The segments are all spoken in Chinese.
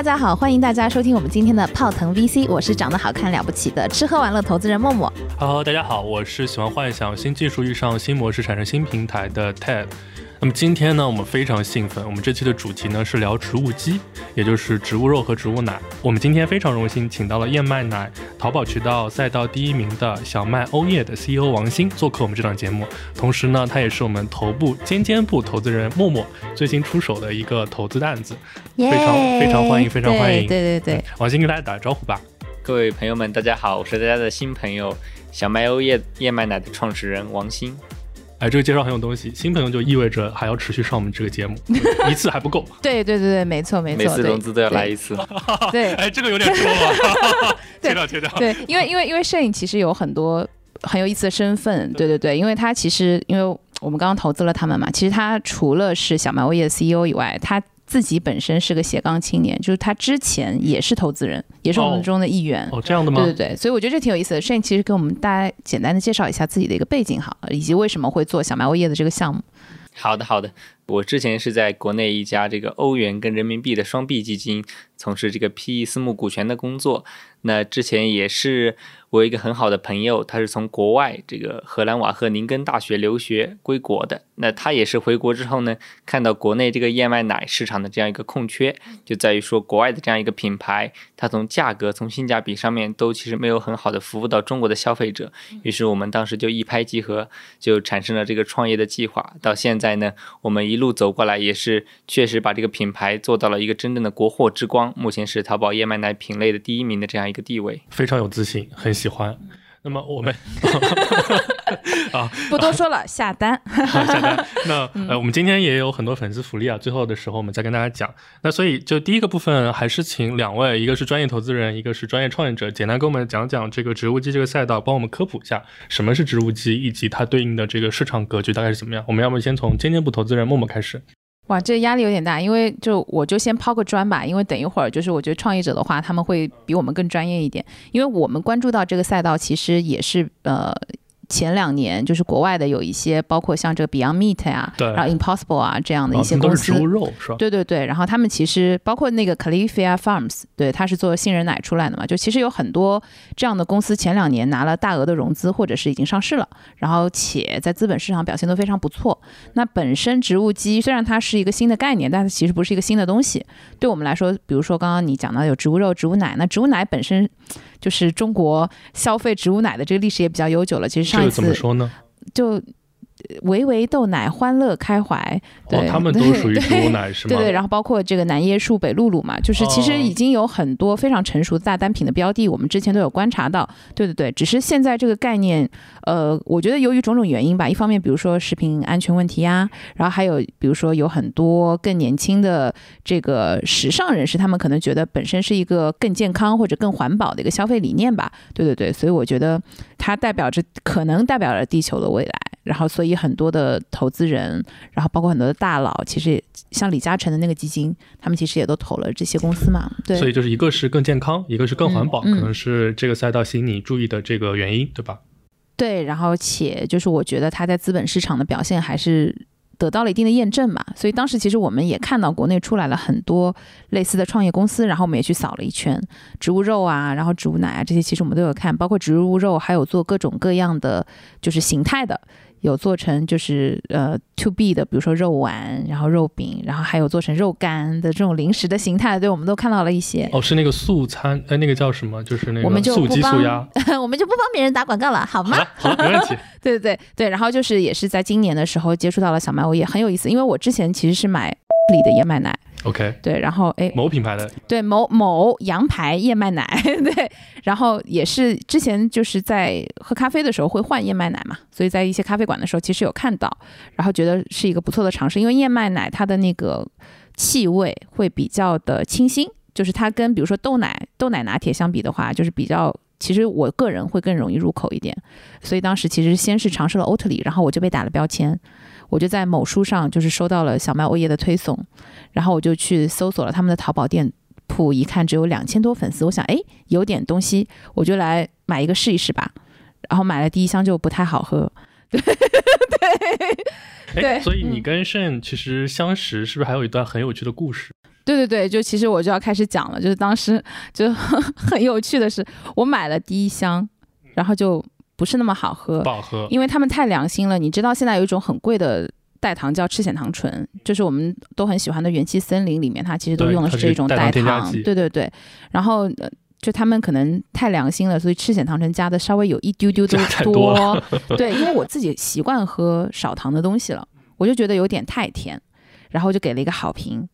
大家好，欢迎大家收听我们今天的泡腾 VC，我是长得好看了不起的吃喝玩乐投资人默默。Hello，大家好，我是喜欢幻想新技术遇上新模式产生新平台的 Ted。那么今天呢，我们非常兴奋，我们这期的主题呢是聊植物基，也就是植物肉和植物奶。我们今天非常荣幸请到了燕麦奶淘宝渠道赛道第一名的小麦欧叶的 CEO 王鑫做客我们这档节目，同时呢，他也是我们头部尖尖部投资人默默最新出手的一个投资担子，非常非常欢迎，非常欢迎。对对对对，王鑫跟大家打个招呼吧。各位朋友们，大家好，我是大家的新朋友小麦欧叶燕麦奶的创始人王鑫。哎，这个介绍很有东西。新朋友就意味着还要持续上我们这个节目，一次还不够。对对对对，没错没错，每次对融资都要来一次。对哎，这个有点多了，切掉切掉。对，因为因为因为摄影其实有很多很有意思的身份，对对对，因为他其实因为我们刚刚投资了他们嘛，其实他除了是小麦物业的 CEO 以外，他自己本身是个斜杠青年，就是他之前也是投资人，也是我们中的一员。哦，这样的吗？对对对，所以我觉得这挺有意思的。摄影其实给我们大家简单的介绍一下自己的一个背景哈，以及为什么会做小麦物业的这个项目。好的，好的。我之前是在国内一家这个欧元跟人民币的双币基金从事这个 PE 私募股权的工作。那之前也是我有一个很好的朋友，他是从国外这个荷兰瓦赫宁根大学留学归国的。那他也是回国之后呢，看到国内这个燕麦奶市场的这样一个空缺，就在于说国外的这样一个品牌，它从价格、从性价比上面都其实没有很好的服务到中国的消费者。于是我们当时就一拍即合，就产生了这个创业的计划。到现在呢，我们一路走过来，也是确实把这个品牌做到了一个真正的国货之光。目前是淘宝燕麦奶品类的第一名的这样一个地位，非常有自信，很喜欢。那么我们 啊，不多说了，下单。好下单。那呃，我们今天也有很多粉丝福利啊，最后的时候我们再跟大家讲。那所以就第一个部分，还是请两位，一个是专业投资人，一个是专业创业者，简单跟我们讲讲这个植物基这个赛道，帮我们科普一下什么是植物基，以及它对应的这个市场格局大概是怎么样。我们要不先从尖尖部投资人默默开始？哇，这压力有点大，因为就我就先抛个砖吧，因为等一会儿就是我觉得创业者的话，他们会比我们更专业一点，因为我们关注到这个赛道，其实也是呃。前两年就是国外的有一些，包括像这个 Beyond Meat 啊，对然后 Impossible 啊这样的一些公司，是植物肉是吧？对对对，然后他们其实包括那个 Califia Farms，对，它是做杏仁奶出来的嘛，就其实有很多这样的公司前两年拿了大额的融资，或者是已经上市了，然后且在资本市场表现都非常不错。那本身植物基虽然它是一个新的概念，但是其实不是一个新的东西。对我们来说，比如说刚刚你讲到有植物肉、植物奶，那植物奶本身就是中国消费植物奶的这个历史也比较悠久了。其实上一这个怎么次说呢？就维维豆奶欢乐开怀，对，哦，他们 都属于对植物奶是吗？对对，然后包括这个南椰树、北露露嘛，就是其实哦已经有很多非常成熟的大单品的标的，我们之前都有观察到。对对对，只是现在这个概念，呃，我觉得由于种种原因吧，一方面比如说食品安全问题啊，然后还有比如说有很多更年轻的这个时尚人士，他们可能觉得本身是一个更健康或者更环保的一个消费理念吧。对对对，所以我觉得它代表着可能代表着地球的未来。然后，所以很多的投资人，然后包括很多的大佬，其实像李嘉诚的那个基金，他们其实也都投了这些公司嘛。对，所以就是一个是更健康，一个是更环保，嗯嗯可能是这个赛道吸引你注意的这个原因，对吧？对，然后且就是我觉得它在资本市场的表现还是得到了一定的验证嘛。所以当时其实我们也看到国内出来了很多类似的创业公司，然后我们也去扫了一圈，植物肉啊，然后植物奶啊这些，其实我们都有看，包括植物肉还有做各种各样的就是形态的。有做成就是呃 to B 的，比如说肉丸，然后肉饼，然后还有做成肉干的这种零食的形态，对，我们都看到了一些。哦，是那个素餐，哎，那个叫什么？就是那个素鸡、素鸭。我们就不帮别人打广告了，好吗？好了，好了，没问题。对对对对，然后就是也是在今年的时候接触到了小麦我也，很有意思，因为我之前其实是买里的燕麦奶，OK，对，然后哎，某品牌的对某某羊排燕麦奶，对，然后也是之前就是在喝咖啡的时候会换燕麦奶嘛，所以在一些咖啡馆的时候其实有看到，然后觉得是一个不错的尝试，因为燕麦奶它的那个气味会比较的清新，就是它跟比如说豆奶豆奶拿铁相比的话，就是比较。其实我个人会更容易入口一点，所以当时其实先是尝试了欧特里，然后我就被打了标签，我就在某书上就是收到了小麦欧叶的推送，然后我就去搜索了他们的淘宝店铺，一看只有两千多粉丝，我想哎有点东西，我就来买一个试一试吧，然后买了第一箱就不太好喝，对对。哎，所以你跟盛其实相识，是不是还有一段很有趣的故事？对对对，就其实我就要开始讲了，就是当时就 很有趣的是，我买了第一箱，然后就不是那么好喝，不好喝，因为他们太良心了。你知道现在有一种很贵的代糖叫赤藓糖醇，就是我们都很喜欢的元气森林里面，它其实都用的是这种代糖。对对对，然后。呃就他们可能太良心了，所以赤藓糖醇加的稍微有一丢丢的加太多对，因为我自己习惯喝少糖的东西了，我就觉得有点太甜，然后就给了一个好评。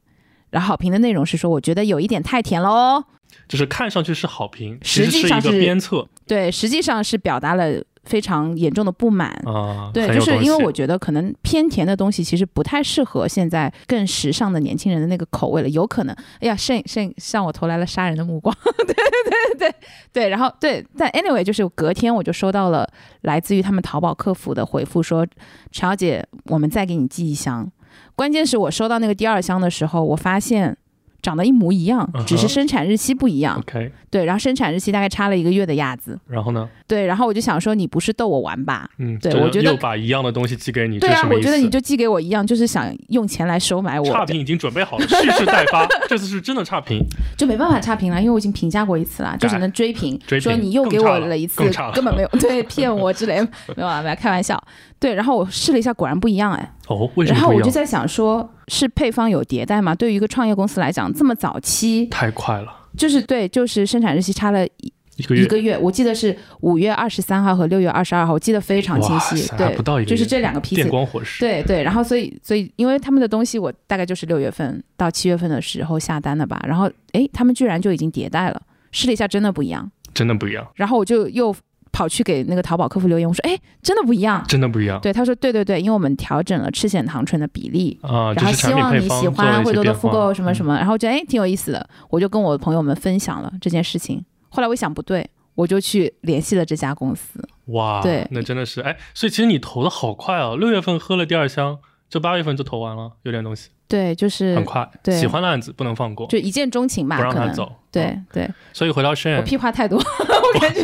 然后好评的内容是说，我觉得有一点太甜了哦。就是看上去是好评，实其实是一个际上是鞭策对，实际上是表达了非常严重的不满。啊。对，就是因为我觉得可能偏甜的东西其实不太适合现在更时尚的年轻人的那个口味了，有可能，哎呀，甚甚向我投来了杀人的目光，对对对对，然后对，但 anyway 就是隔天我就收到了来自于他们淘宝客服的回复说，陈小姐，我们再给你寄一箱。关键是我收到那个第二箱的时候，我发现长得一模一样只是生产日期不一样。OK，对，然后生产日期大概差了一个月的样子。然后呢？对，然后我就想说，你不是逗我玩吧？嗯，对我觉得又把一样的东西寄给你，对啊？我觉得你就寄给我一样，就是想用钱来收买我，差评已经准备好了，蓄势待发。这次是真的差评，就没办法差评了，因为我已经评价过一次了，就只能追评，追评说你又给我了一次 根本没有对骗我之类，没有啊，没有开玩笑。对，然后我试了一下，果然不一样哎。哦？然后我就在想说，是配方有迭代吗？对于一个创业公司来讲，这么早期，太快了，就是对，就是生产日期差了一一个月一个月，我记得是五月二十三号和六月二十二号，我记得非常清晰。对，不到一个月，就是这两个批次。电光火石。对对，然后所以所以，因为他们的东西我大概就是六月份到七月份的时候下单的吧，然后诶，他们居然就已经迭代了，试了一下，真的不一样。真的不一样，然后我就又跑去给那个淘宝客服留言，我说哎，真的不一样。真的不一样对，他说对对对，因为我们调整了赤藓糖醇的比例，啊！然后希望你喜欢，一会多多复购什么什么。然后觉得诶挺有意思的，我就跟我的朋友们分享了这件事情。后来我一想不对，我就去联系了这家公司。哇，对那真的是哎，所以其实你投的好快哦，六月份喝了第二箱，就八月份就投完了，有点东西，对，就是很快。对喜欢的案子不能放过，就一见钟情吧，不让。他走。对嗯，对，所以回到我 Shane，屁话太多，我感觉。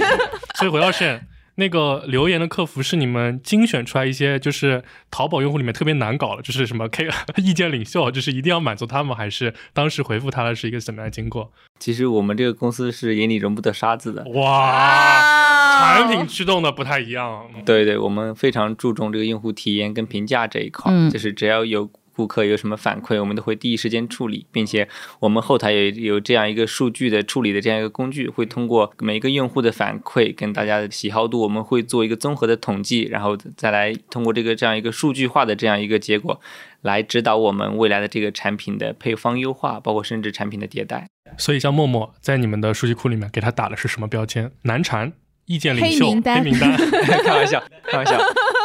所以回到 Shane，那个留言的客服是你们精选出来一些，就是淘宝用户里面特别难搞的，就是什么 K 意见领袖，就是一定要满足他们，还是当时回复他的是一个怎么样的经过？其实我们这个公司是眼里容不得沙子的。哇，产品驱动的不太一样。对对，我们非常注重这个用户体验跟评价这一块，嗯就是只要有顾客有什么反馈，我们都会第一时间处理，并且我们后台有有这样一个数据的处理的这样一个工具，会通过每一个用户的反馈跟大家的喜好度，我们会做一个综合的统计，然后再来通过这个这样一个数据化的这样一个结果，来指导我们未来的这个产品的配方优化，包括甚至产品的迭代。所以像陌陌在你们的数据库里面给他打的是什么标签？难缠、意见领袖、黑名单黑名单。开玩笑，开玩笑，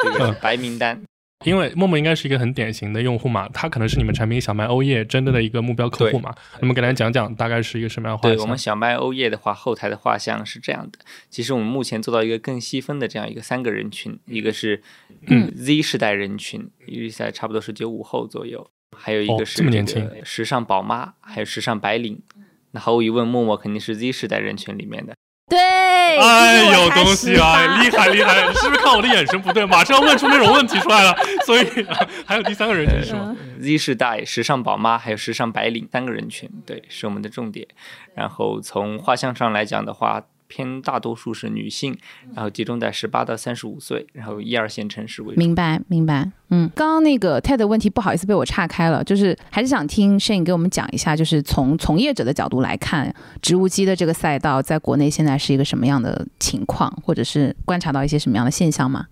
这个白名单。因为陌陌应该是一个很典型的用户嘛，他可能是你们产品小麦欧叶真的的一个目标客户嘛。那么给大家讲讲大概是一个什么样的画对？我们小麦欧叶的话，后台的画像是这样的。其实我们目前做到一个更细分的这样一个三个人群，一个是嗯 Z 世代人群世代差不多是九五后左右，还有一哦个是这么年轻时尚宝妈，还有时尚白领。那毫无疑问，陌陌肯定是 Z 世代人群里面的。对，哎，有东西啊，厉害厉害！你是不是看我的眼神不对，马上要问出那种问题出来了？所以、啊还有第三个人群是吗？嗯 Z 世代、时尚宝妈还有时尚白领三个人群，对，是我们的重点。然后从画像上来讲的话，偏大多数是女性，然后集中在十八到三十五岁，然后一二线城市为主。明白明白，嗯，刚刚那个 TED 问题不好意思被我岔开了，就是还是想听申颖给我们讲一下，就是从从业者的角度来看，植物基的这个赛道在国内现在是一个什么样的情况，或者是观察到一些什么样的现象吗？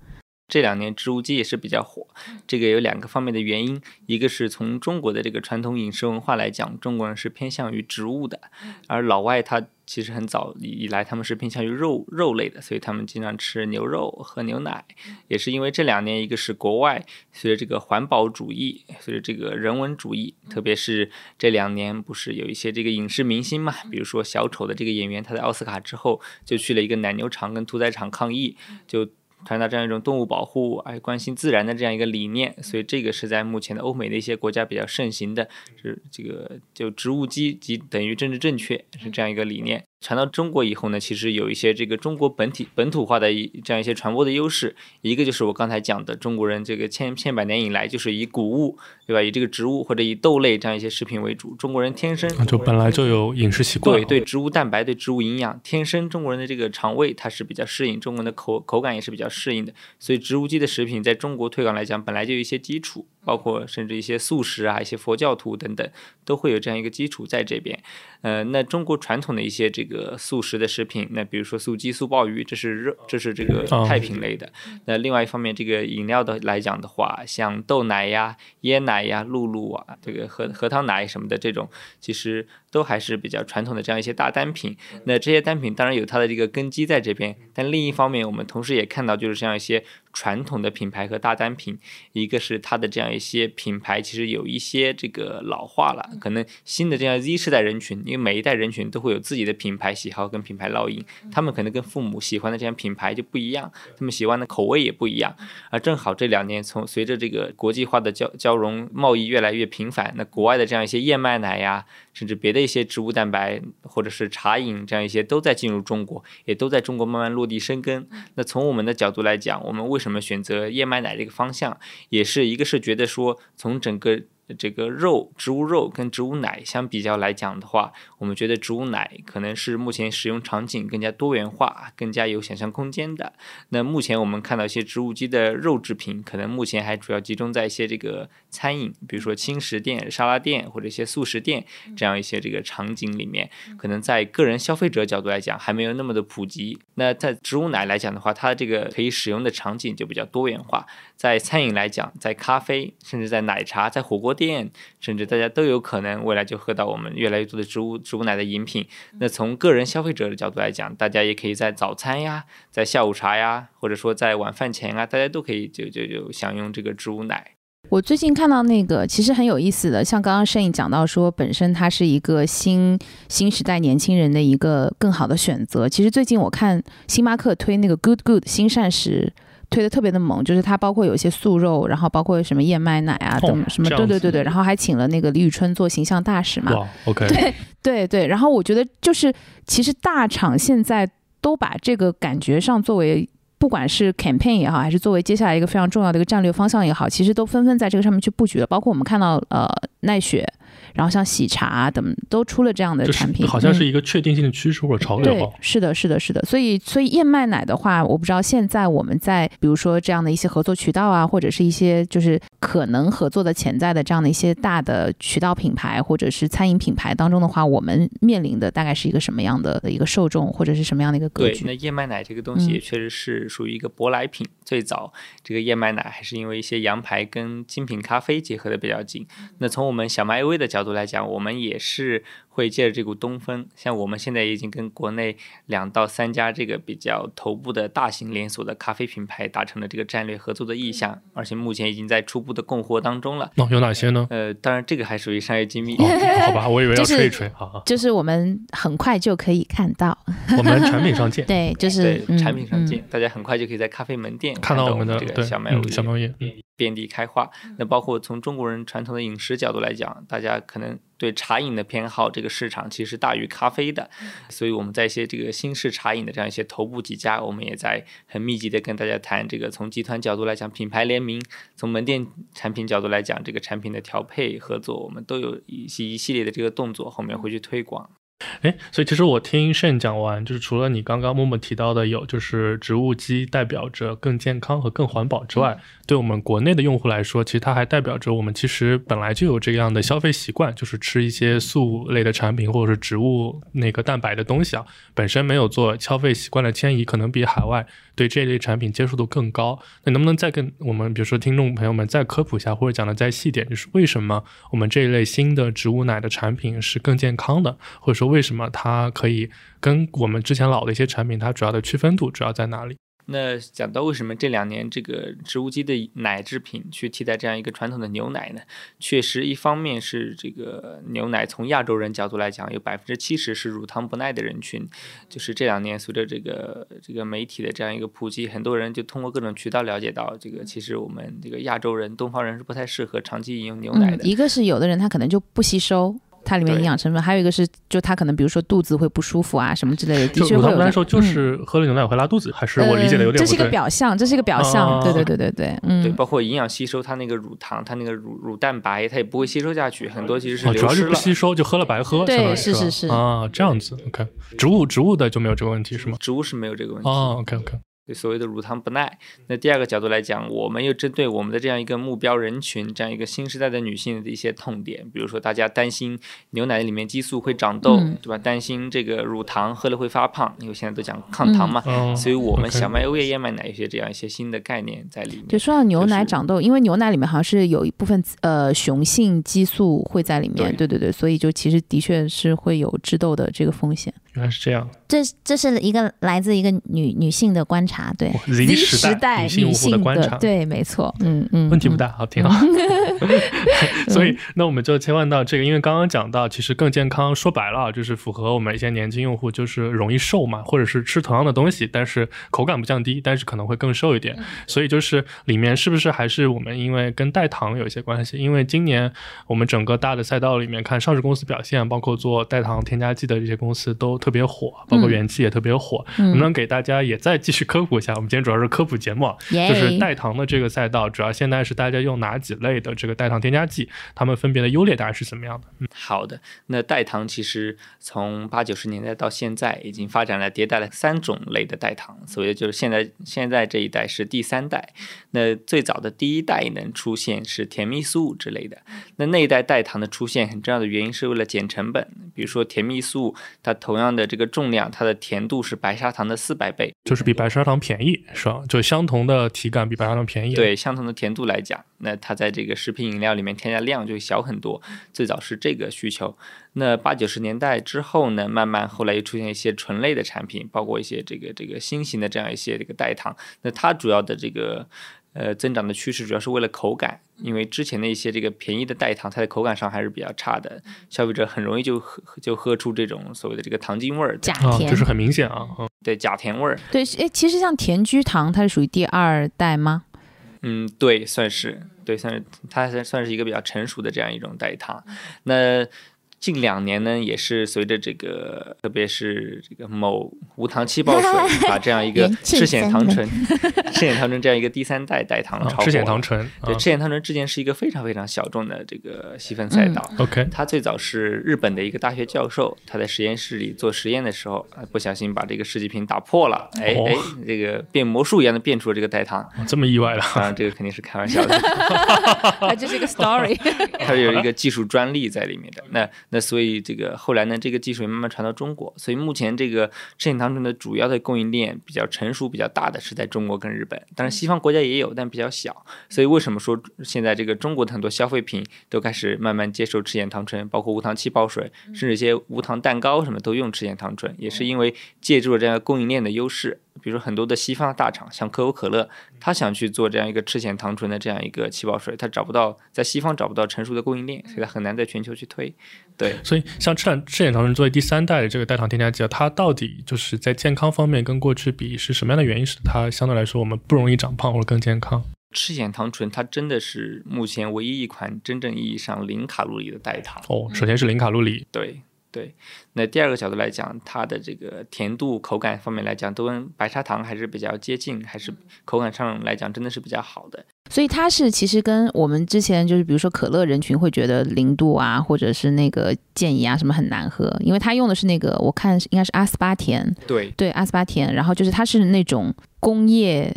这两年植物基也是比较火，这个有两个方面的原因，一个是从中国的这个传统饮食文化来讲，中国人是偏向于植物的，而老外他其实很早以来他们是偏向于肉肉类的，所以他们经常吃牛肉喝牛奶，也是因为这两年一个是国外随着这个环保主义，随着这个人文主义，特别是这两年不是有一些这个影视明星嘛，比如说小丑的这个演员，他在奥斯卡之后就去了一个奶牛场跟屠宰场抗议，就。传达这样一种动物保护、哎关心自然的这样一个理念，所以这个是在目前的欧美的一些国家比较盛行的，是这个就植物基即等于政治正确是这样一个理念。传到中国以后呢，其实有一些这个中国本体本土化的一这样一些传播的优势，一个就是我刚才讲的，中国人这个千千百年以来就是以谷物，对吧？以这个植物或者以豆类这样一些食品为主，中国人天生就本来就有饮食习惯，对对，植物蛋白对植物营养，天生中国人的这个肠胃它是比较适应，中国人的口口感也是比较适应的，所以植物基的食品在中国推广来讲，本来就有一些基础。包括甚至一些素食啊，一些佛教徒等等，都会有这样一个基础在这边。呃，那中国传统的一些这个素食的食品，那比如说素鸡、素鲍鱼，这是肉，这是这个太平类的。那另外一方面，这个饮料的来讲的话，像豆奶呀、椰奶呀、露露啊，这个核核桃奶什么的这种，其实都还是比较传统的这样一些大单品。那这些单品当然有它的这个根基在这边，但另一方面，我们同时也看到就是这样一些。传统的品牌和大单品，一个是它的这样一些品牌，其实有一些这个老化了，可能新的这样 Z 世代人群，因为每一代人群都会有自己的品牌喜好跟品牌烙印，他们可能跟父母喜欢的这样品牌就不一样，他们喜欢的口味也不一样。而正好这两年，从随着这个国际化的交交融贸易越来越频繁，那国外的这样一些燕麦奶呀，甚至别的一些植物蛋白或者是茶饮这样一些都在进入中国，也都在中国慢慢落地生根。那从我们的角度来讲，我们为什么选择燕麦奶这个方向，也是一个是觉得说从整个。这个肉，植物肉跟植物奶相比较来讲的话，我们觉得植物奶可能是目前使用场景更加多元化、更加有想象空间的。那目前我们看到一些植物基的肉制品，可能目前还主要集中在一些这个餐饮，比如说轻食店、沙拉店或者一些素食店这样一些这个场景里面，可能在个人消费者角度来讲还没有那么的普及。那在植物奶来讲的话，它这个可以使用的场景就比较多元化。在餐饮来讲，在咖啡，甚至在奶茶，在火锅。店，甚至大家都有可能未来就喝到我们越来越多的植物植物奶的饮品。那从个人消费者的角度来讲，大家也可以在早餐呀，在下午茶呀，或者说在晚饭前啊，大家都可以就就就享用这个植物奶。我最近看到那个其实很有意思的，像刚刚摄影讲到说，本身它是一个新新时代年轻人的一个更好的选择。其实最近我看星巴克推那个 Good Good 新膳食。推的特别的猛，就是它包括有一些素肉，然后包括什么燕麦奶啊等什么，对对对对，然后还请了那个李宇春做形象大使嘛。OK，对对对，然后我觉得就是其实大厂现在都把这个感觉上作为不管是 campaign 也好，还是作为接下来一个非常重要的一个战略方向也好，其实都纷纷在这个上面去布局了。包括我们看到呃奈雪。然后像喜茶等都出了这样的产品，好像是一个确定性的趋势或者潮流。对，是的，是的，是的。所以，所以燕麦奶的话，我不知道现在我们在比如说这样的一些合作渠道啊，或者是一些就是可能合作的潜在的这样的一些大的渠道品牌或者是餐饮品牌当中的话，我们面临的大概是一个什么样的一个受众，或者是什么样的一个格局？对，那燕麦奶这个东西也确实是属于一个舶来品。最早这个燕麦奶还是因为一些羊排跟精品咖啡结合的比较紧。那从我们我们小麦 AV 的角度来讲，我们也是会借着这股东风，像我们现在已经跟国内两到三家这个比较头部的大型连锁的咖啡品牌达成了这个战略合作的意向，而且目前已经在初步的供货当中了。那有哪些呢？呃，当然这个还属于商业机密。好吧，我以为要 吹一吹。好，就是我们很快就可以看到。我们产品上见。对，就是产品上见，大家很快就可以在咖啡门店看到我们的这个小麦小麦叶。遍地开花。那包括从中国人传统的饮食角度来讲，大家可能对茶饮的偏好，这个市场其实大于咖啡的。所以我们在一些这个新式茶饮的这样一些头部几家，我们也在很密集的跟大家谈这个从集团角度来讲品牌联名，从门店产品角度来讲这个产品的调配合作，我们都有一些一系列的这个动作，后面会去推广。哎，所以其实我听 Shane 讲完，就是除了你刚刚默默提到的有，就是植物基代表着更健康和更环保之外，对我们国内的用户来说，其实它还代表着我们其实本来就有这样的消费习惯，就是吃一些素类的产品或者是植物那个蛋白的东西啊，本身没有做消费习惯的迁移，可能比海外对这类产品接受度更高。那能不能再跟我们，比如说听众朋友们再科普一下，或者讲的再细点，就是为什么我们这一类新的植物奶的产品是更健康的，或者说为什么它可以跟我们之前老的一些产品，它主要的区分度主要在哪里？那讲到为什么这两年这个植物基的奶制品去替代这样一个传统的牛奶呢？确实，一方面是这个牛奶从亚洲人角度来讲，有百分之七十是乳糖不耐的人群。就是这两年随着这个这个媒体的这样一个普及，很多人就通过各种渠道了解到，这个其实我们这个亚洲人、东方人是不太适合长期饮用牛奶的。一个是有的人他可能就不吸收。它里面营养成分还有一个是，就它可能比如说肚子会不舒服啊什么之类的，的确会有。来说就是喝了牛奶会拉肚子，还是我理解的有点这是一个表象，这是一个表象，对对对对对，嗯。对，包括营养吸收，它那个乳糖，它那个乳乳蛋白，它也不会吸收下去，很多其实是主要是不吸收，就喝了白喝。对，是是是啊，这样子。OK，植物植物的就没有这个问题是吗？植物是没有这个问题。啊，OK OK。对所谓的乳糖不耐，那第二个角度来讲，我们又针对我们的这样一个目标人群，这样一个新时代的女性的一些痛点，比如说大家担心牛奶里面激素会长痘，对吧？担心这个乳糖喝了会发胖，因为现在都讲抗糖嘛，所以我们小麦欧叶燕麦奶有些这样一些新的概念在里面。就说到牛奶长痘，因为牛奶里面好像是有一部分呃雄性激素会在里面，对对对，所以就其实的确是会有致痘的这个风险。原来是这样，这这是一个来自一个女女性的观察，对，Z 时代女性的观察，对，没错，嗯嗯，问题不大，好，挺好。所以，那我们就切换到这个，因为刚刚讲到，其实更健康，说白了就是符合我们一些年轻用户，就是容易瘦嘛，或者是吃同样的东西，但是口感不降低，但是可能会更瘦一点。所以就是里面是不是还是我们因为跟代糖有一些关系？因为今年我们整个大的赛道里面看上市公司表现，包括做代糖添加剂的这些公司都。特别火，包括元气也特别火，能不能给大家也再继续科普一下？我们今天主要是科普节目，就是代糖的这个赛道，主要现在是大家用哪几类的这个代糖添加剂？它们分别的优劣大概是怎么样的？嗯，好的，那代糖其实从八九十年代到现在，已经发展了迭代了三种类的代糖，所以就是现在现在这一代是第三代。那最早的第一代能出现是甜蜜素之类的，那那一代代糖的出现很重要的原因是为了减成本，比如说甜蜜素，它同样。的这个重量，它的甜度是白砂糖的四百倍，就是比白砂糖便宜，是吧？就相同的体感比白砂糖便宜。对，相同的甜度来讲，那它在这个食品饮料里面添加量就小很多。最早是这个需求，那八九十年代之后呢，慢慢后来又出现一些醇类的产品，包括一些这个这个新型的这样一些这个代糖。那它主要的这个。呃，增长的趋势主要是为了口感，因为之前的一些这个便宜的代糖，它的口感上还是比较差的，消费者很容易就喝就喝出这种所谓的这个糖精味儿，假甜，就是很明显啊，对，假甜味儿。对，哎，其实像甜菊糖，它是属于第二代吗？嗯，对，算是，对，算是，它算算是一个比较成熟的这样一种代糖。那近两年呢，也是随着这个，特别是这个某无糖气泡水，把这样一个赤藓糖醇、赤藓糖醇这样一个第三代代糖超过。赤藓糖醇，对，赤藓糖醇之前是一个非常非常小众的这个细分赛道。OK，它最早是日本的一个大学教授，他在实验室里做实验的时候，不小心把这个试剂瓶打破了，哎哎，这个变魔术一样的变出了这个代糖。这么意外了？当然，这个肯定是开玩笑的。这是一个 story，它有一个技术专利在里面的。那那所以这个后来呢，这个技术也慢慢传到中国。所以目前这个赤藓糖醇的主要的供应链比较成熟、比较大的是在中国跟日本。当然西方国家也有，但比较小。所以为什么说现在这个中国的很多消费品都开始慢慢接受赤藓糖醇，包括无糖气泡水，甚至一些无糖蛋糕什么都用赤藓糖醇，也是因为借助了这样供应链的优势。比如说很多的西方大厂，像可口可乐，他想去做这样一个赤藓糖醇的这样一个气泡水，他找不到在西方找不到成熟的供应链，所以他很难在全球去推。对，所以像赤藓赤藓糖醇作为第三代的这个代糖添加剂，它到底就是在健康方面跟过去比是什么样的原因，使它相对来说我们不容易长胖或者更健康？赤藓糖醇它真的是目前唯一一款真正意义上零卡路里的代糖。哦，首先是零卡路里。对。对，那第二个角度来讲，它的这个甜度、口感方面来讲，都跟白砂糖还是比较接近，还是口感上来讲真的是比较好的。所以它是其实跟我们之前就是比如说可乐人群会觉得零度啊，或者是那个健怡啊什么很难喝，因为它用的是那个我看应该是阿斯巴甜，对，对阿斯巴甜，然后就是它是那种工业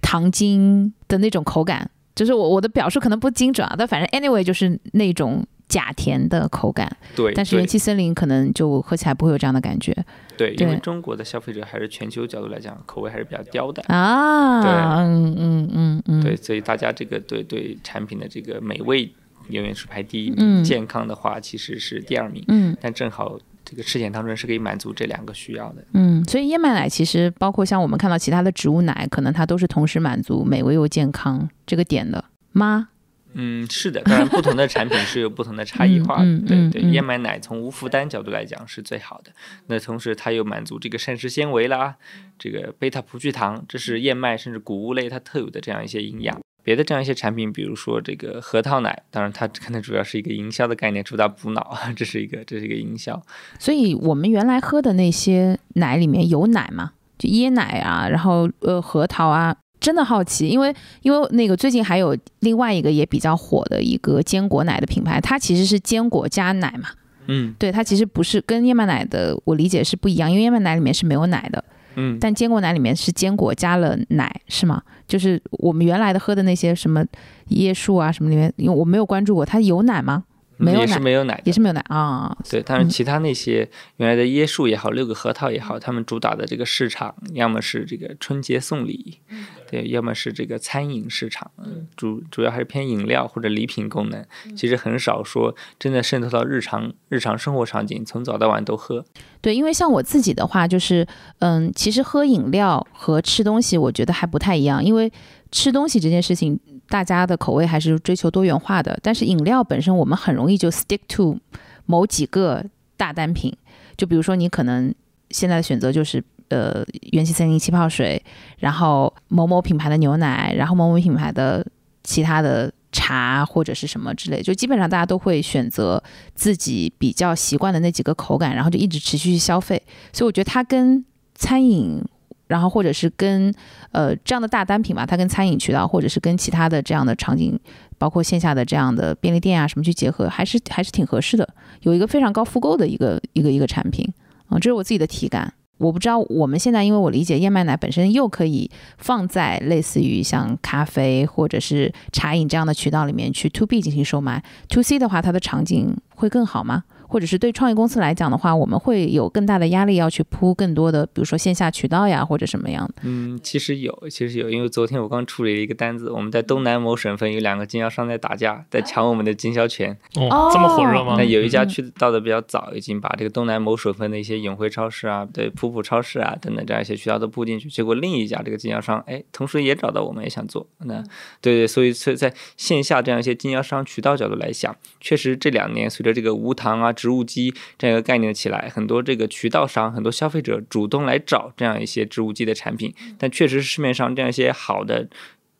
糖精的那种口感，就是我我的表述可能不精准啊，但反正 anyway 就是那种假甜的口感，对，但是元气森林可能就喝起来不会有这样的感觉对，因为中国的消费者还是全球角度来讲，口味还是比较刁的。啊，对嗯嗯嗯嗯，对，所以大家这个对对产品的这个美味永远是排第一名，嗯健康的话其实是第二名。嗯但正好这个赤藓糖醇是可以满足这两个需要的。嗯，所以燕麦奶其实包括像我们看到其他的植物奶，可能它都是同时满足美味又健康这个点的吗？嗯，是的，当然不同的产品是有不同的差异化的。嗯嗯嗯对对，嗯燕麦奶从无负担角度来讲是最好的。那同时它又满足这个膳食纤维啦，这个贝塔葡聚糖，这是燕麦甚至谷物类它特有的这样一些营养。别的这样一些产品，比如说这个核桃奶，当然它可能主要是一个营销的概念，主打补脑，这是一个这是一个营销。所以我们原来喝的那些奶里面有奶吗？就椰奶啊，然后呃核桃啊，真的好奇，因为因为那个最近还有另外一个也比较火的一个坚果奶的品牌，它其实是坚果加奶嘛，嗯对，它其实不是跟燕麦奶的我理解是不一样，因为燕麦奶里面是没有奶的，嗯，但坚果奶里面是坚果加了奶，是吗？就是我们原来的喝的那些什么椰树啊什么里面，因为我没有关注过，它有奶吗？没有也是奶没有奶，也是没有奶啊。对，但是其他那些原来的椰树也好，六个核桃也好，他们主打的这个市场，要么是这个春节送礼，对，要么是这个餐饮市场，嗯主主要还是偏饮料或者礼品功能，其实很少说真的渗透到日常日常生活场景，从早到晚都喝。对，因为像我自己的话，就是嗯，其实喝饮料和吃东西，我觉得还不太一样。因为吃东西这件事情，大家的口味还是追求多元化的，但是饮料本身，我们很容易就 stick to 某几个大单品。就比如说，你可能现在的选择就是呃元气森林气泡水，然后某某品牌的牛奶，然后某某品牌的其他的茶或者是什么之类，就基本上大家都会选择自己比较习惯的那几个口感，然后就一直持续去消费。所以我觉得它跟餐饮，然后或者是跟呃这样的大单品吧，它跟餐饮渠道或者是跟其他的这样的场景，包括线下的这样的便利店啊什么去结合，还是还是挺合适的。有一个非常高复购的一个一个一个产品啊、这是我自己的体感。我不知道我们现在，因为我理解燕麦奶本身又可以放在类似于像咖啡或者是茶饮这样的渠道里面去 to B 进行售卖，to C 的话，它的场景会更好吗？或者是对创业公司来讲的话，我们会有更大的压力要去铺更多的，比如说线下渠道呀，或者什么样的？嗯，其实有，其实有，因为昨天我刚处理了一个单子，我们在东南某省份有两个经销商在打架，在抢我们的经销权。哦，这么火热吗那？有一家嗯去到的比较早，已经把这个东南某省份的一些永辉超市啊、对普普超市啊等等这样一些渠道都铺进去。结果另一家这个经销商，哎，同时也找到我们，也想做。那对对，所以所以在线下这样一些经销商渠道角度来讲，确实这两年随着这个无糖啊、植物基这样一个概念的起来，很多这个渠道商、很多消费者主动来找这样一些植物基的产品，但确实市面上这样一些好的。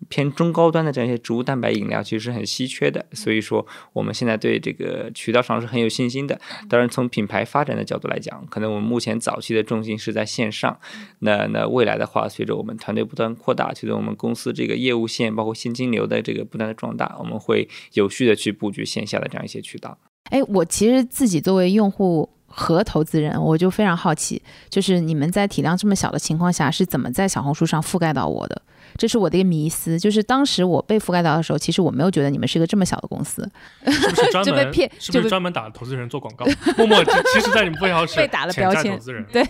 偏中高端的这样一些植物蛋白饮料其实是很稀缺的，所以说我们现在对这个渠道上是很有信心的。当然，从品牌发展的角度来讲，可能我们目前早期的重心是在线上，那那未来的话，随着我们团队不断扩大，随着我们公司这个业务线包括现金流的这个不断的壮大，我们会有序的去布局线下的这样一些渠道。哎，我其实自己作为用户和投资人，我就非常好奇，就是你们在体量这么小的情况下，是怎么在小红书上覆盖到我的？这是我的一个迷思，就是当时我被覆盖到的时候，其实我没有觉得你们是一个这么小的公司，是不是 专门就被骗是不是专门打投资人做广告？默默，其实，在你们背后是 被打了标签投资人，对，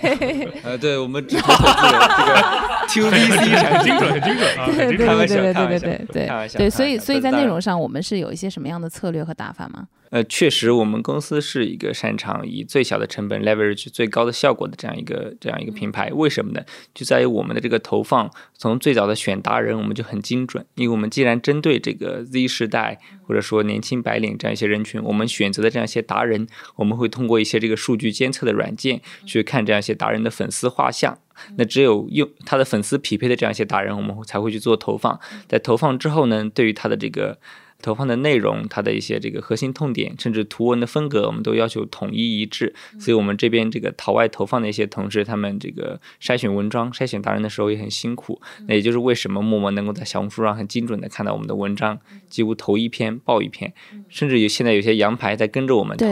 呃，对我们只投资这个 To 很精准，很精准啊，很对对对对对对对开玩笑对，所以所以在内容上，我们是有一些什么样的策略和打法吗？呃，确实，我们公司是一个擅长以最小的成本 leverage 最高的效果的这样一个这样一个品牌。为什么呢？就在于我们的这个投放，从最早的选达人，我们就很精准。因为我们既然针对这个 Z 世代或者说年轻白领这样一些人群，我们选择的这样一些达人，我们会通过一些这个数据监测的软件去看这样一些达人的粉丝画像。那只有用他的粉丝匹配的这样一些达人，我们才会去做投放。在投放之后呢，对于他的这个投放的内容，它的一些这个核心痛点，甚至图文的风格，我们都要求统一一致。所以，我们这边这个淘外投放的一些同事，他们这个筛选文章、筛选达人的时候也很辛苦。那也就是为什么默默能够在小红书上很精准的看到我们的文章，几乎投一篇爆一篇，甚至有现在有些羊排在跟着我们投，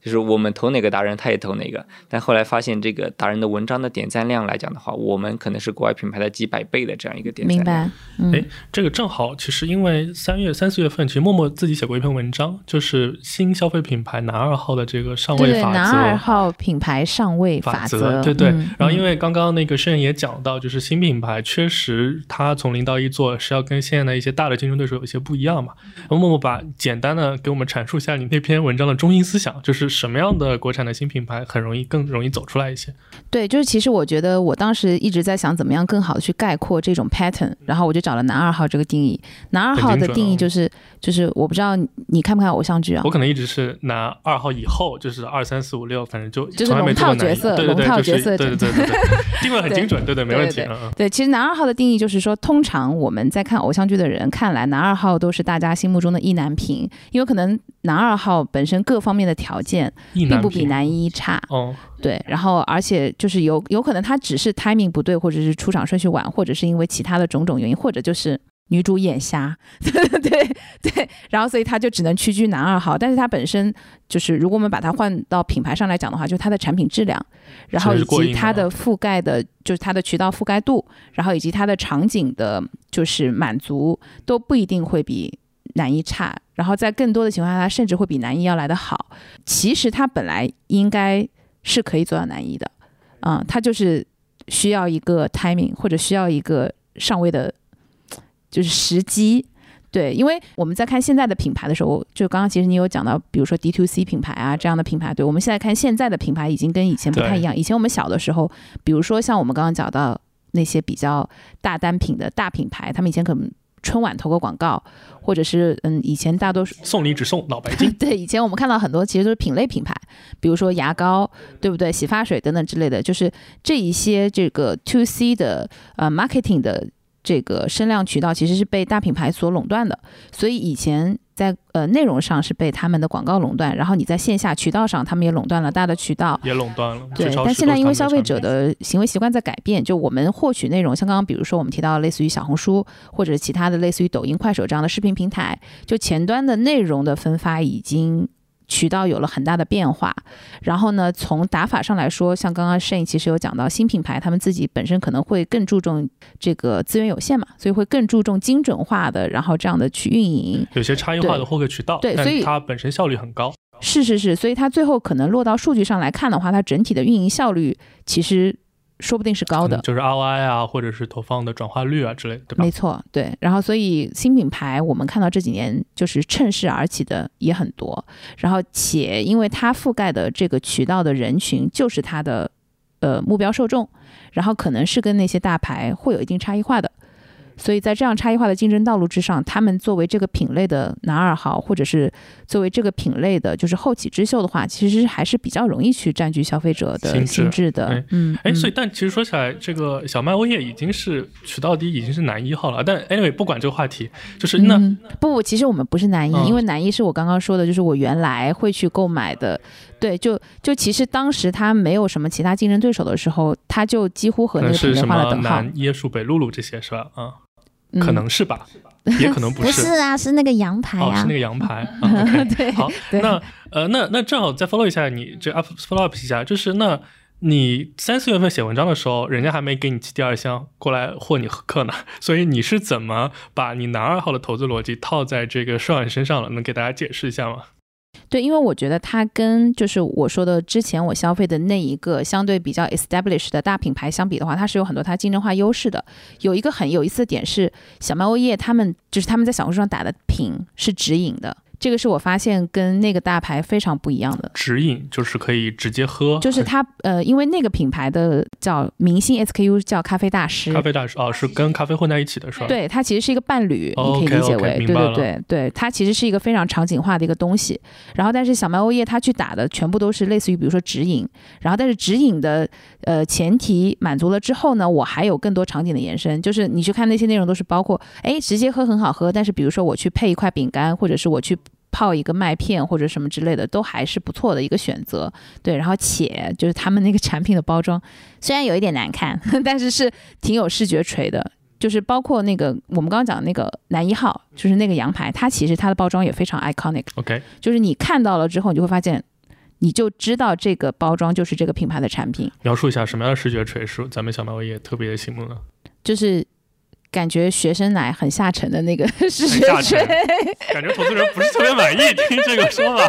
就是我们投哪个达人，他也投哪个。但后来发现，这个达人的文章的点赞量来讲的话，我们可能是国外品牌的几百倍的这样一个点赞量。明白？嗯哎，这个正好，其实因为三月、三四月份，其实默默自己写过一篇文章，就是新消费品牌男二号的这个上位法男二。号品牌上位法则，对对。嗯然后，因嗯为刚刚那个盛也讲到，就是新品牌确实它从零到一做是要跟现在的一些大的竞争对手有一些不一样嘛。然后默默把简单的给我们阐述一下你那篇文章的中心思想，就是什么样的国产的新品牌很容易更容易走出来一些。对，就是其实我觉得我当时一直在想怎么样更好的去概括这种 pattern，然后我就找了男二号这个定义。男二号的定义就是就是我不知道你你看不看偶像剧啊我？可能一直是男二号以后，就是二三四五六，反正就就是龙套角色龙套角色对对对对对，定位很精准，对对，没问题。对其实男二号的定义就是说，通常我们在看偶像剧的人看来，男二号都是大家心目中的意难平，因为可能男二号本身各方面的条件并。不比男一差，哦，对，然后而且就是有有可能他只是 timing 不对，或者是出场顺序晚，或者是因为其他的种种原因，或者就是女主眼瞎，对对对，然后所以他就只能屈居男二号。但是他本身就是，如果我们把它换到品牌上来讲的话，就是它的产品质量，然后以及它的覆盖的，就是它的渠道覆盖度，然后以及它的场景的，就是满足都不一定会比。男一差，然后在更多的情况下，它甚至会比男一要来得好。其实它本来应该是可以做到男一的，嗯，它就是需要一个 timing 或者需要一个上位的，就是时机。对，因为我们在看现在的品牌的时候，就刚刚其实你有讲到，比如说 D to C 品牌啊这样的品牌，对我们现在看现在的品牌已经跟以前不太一样。以前我们小的时候，比如说像我们刚刚讲到那些比较大单品的大品牌，他们以前可能春晚投个广告，或者是嗯，以前大多数送礼只送脑白金。对，以前我们看到很多其实都是品类品牌，比如说牙膏，对不对？洗发水等等之类的，就是这一些这个 to C 的呃 marketing 的这个声量渠道其实是被大品牌所垄断的，所以以前。在呃内容上是被他们的广告垄断，然后你在线下渠道上，他们也垄断了大的渠道，也垄断了。对但现在因为消费者的行为习惯在改变，就我们获取内容，像刚刚比如说我们提到类似于小红书或者其他的类似于抖音、快手这样的视频平台，就前端的内容的分发已经。渠道有了很大的变化，然后呢，从打法上来说，像刚刚 Shane 其实有讲到，新品牌他们自己本身可能会更注重这个资源有限嘛，所以会更注重精准化的，然后这样的去运营。有些差异化的获客渠道，对所以它本身效率很高。是是是，所以它最后可能落到数据上来看的话，它整体的运营效率其实说不定是高的。就是 ROI 啊，或者是投放的转化率啊之类的，对吧没？错，对。然后，所以新品牌我们看到这几年就是趁势而起的也很多。然后，且因为它覆盖的这个渠道的人群就是它的呃目标受众，然后可能是跟那些大牌会有一定差异化的。所以在这样差异化的竞争道路之上，他们作为这个品类的男二号，或者是作为这个品类的就是后起之秀的话，其实还是比较容易去占据消费者的心智的对。嗯，哎，嗯所以但其实说起来，这个小麦欧叶已经是渠道第一，已经是男一号了。但 anyway，不管这个话题，就是那、嗯、不不，其实我们不是男一，嗯因为男一是我刚刚说的，就是我原来会去购买的。对，就就其实当时他没有什么其他竞争对手的时候，他就几乎和那个品类是什么画了等号南。椰树、北露露这些是吧？啊、嗯可能是吧，也可能不是不是啊，是那个羊排哦，啊是那。个羊排。啊对好，那呃，那那正好再 follow 一下你这 up follow up 一下，就是那你三四月份写文章的时候，人家还没给你寄第二箱过来获你合客呢，所以你是怎么把你男二号的投资逻辑套在这个少爷身上了？能给大家解释一下吗？对，因为我觉得它跟就是我说的之前我消费的那一个相对比较 established 的大品牌相比的话，它是有很多它竞争化优势的。有一个很有意思的点是，小麦欧叶他们就是他们在小红书上打的品是直营的，这个是我发现跟那个大牌非常不一样的。直饮就是可以直接喝，就是它呃，因为那个品牌的叫明星 SKU 叫咖啡大师，咖啡大师哦，是跟咖啡混在一起的是吧？，对，它其实是一个伴侣，哦你可以理解为，对对对对，它其实是一个非常场景化的一个东西。然后，但是小麦欧叶它去打的全部都是类似于比如说直饮，然后但是直饮的呃前提满足了之后呢，我还有更多场景的延伸，就是你去看那些内容都是包括，哎，直接喝很好喝，但是比如说我去配一块饼干，或者是我去。泡一个麦片或者什么之类的，都还是不错的一个选择。对，然后且就是他们那个产品的包装，虽然有一点难看，但是是挺有视觉锤的。就是包括那个我们刚刚讲的那个男一号，就是那个羊排，它其实它的包装也非常 iconic。OK，就是你看到了之后，你就会发现，你就知道这个包装就是这个品牌的产品，描述一下什么样的视觉锤是咱们小马也特别的醒目呢？就是感觉学生奶很下沉的那个视 很觉下沉。感觉投资人不是特别满意 听这个说法。